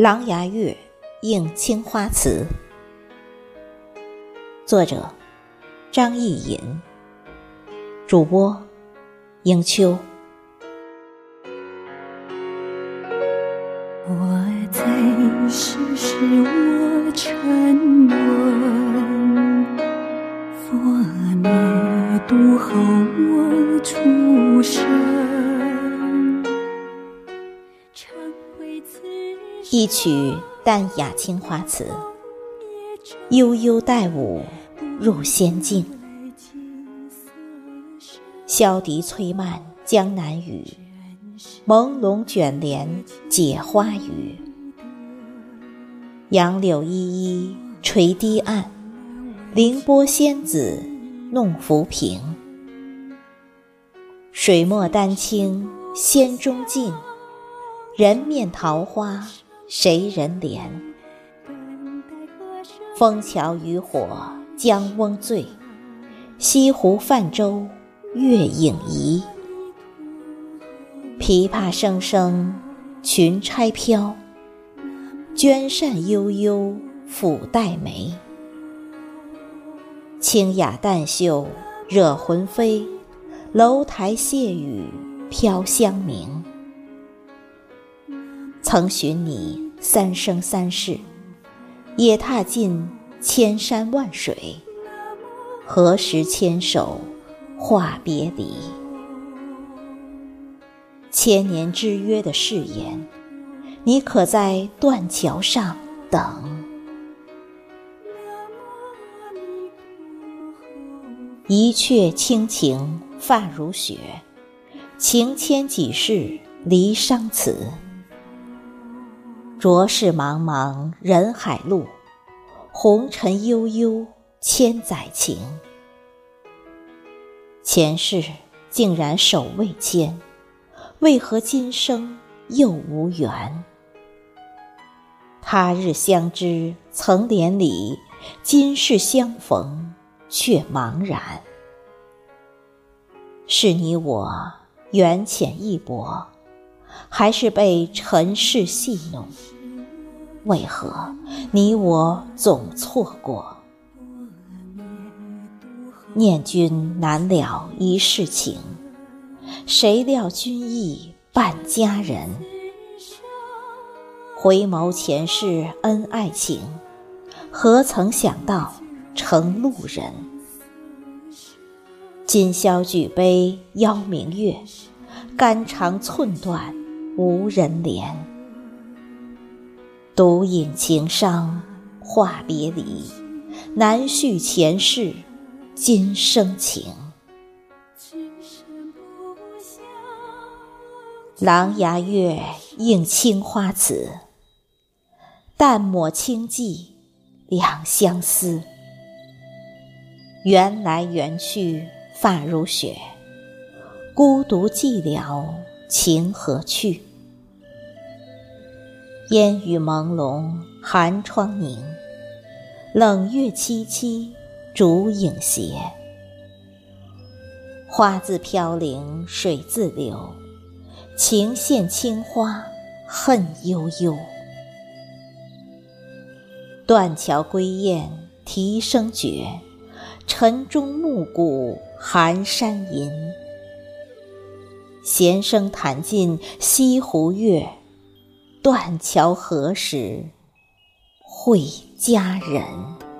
琅琊月·映青花瓷，作者张艺隐，主播迎秋。我在世时我沉沦，佛灭度后我出生。一曲淡雅青花瓷，悠悠带舞入仙境。箫笛催慢江南雨，朦胧卷帘解花雨。杨柳依依垂堤岸，凌波仙子弄浮萍。水墨丹青仙中尽，人面桃花。谁人怜？枫桥渔火将翁醉，西湖泛舟月影移。琵琶声声裙钗飘，鹃扇悠悠抚黛眉。清雅淡秀惹魂飞，楼台谢雨飘香茗。曾寻你三生三世，也踏尽千山万水，何时牵手话别离？千年之约的誓言，你可在断桥上等？一阙清情发如雪，情牵几世离殇词。浊世茫茫人海路，红尘悠悠千载情。前世竟然手未牵，为何今生又无缘？他日相知曾连理，今世相逢却茫然。是你我缘浅意薄。还是被尘世戏弄？为何你我总错过？念君难了一世情，谁料君意伴佳人？回眸前世恩爱情，何曾想到成路人？今宵举杯邀明月，肝肠寸断。无人怜，独饮情伤话别离，难续前世今生情。狼牙月映青花瓷，淡抹清寂两相思。缘来缘去发如雪，孤独寂寥情何去？烟雨朦胧，寒窗凝；冷月凄凄，烛影斜。花自飘零，水自流，情陷青花，恨悠悠。断桥归雁啼声绝，晨钟暮鼓寒山吟。弦声弹尽西湖月断桥何时会佳人？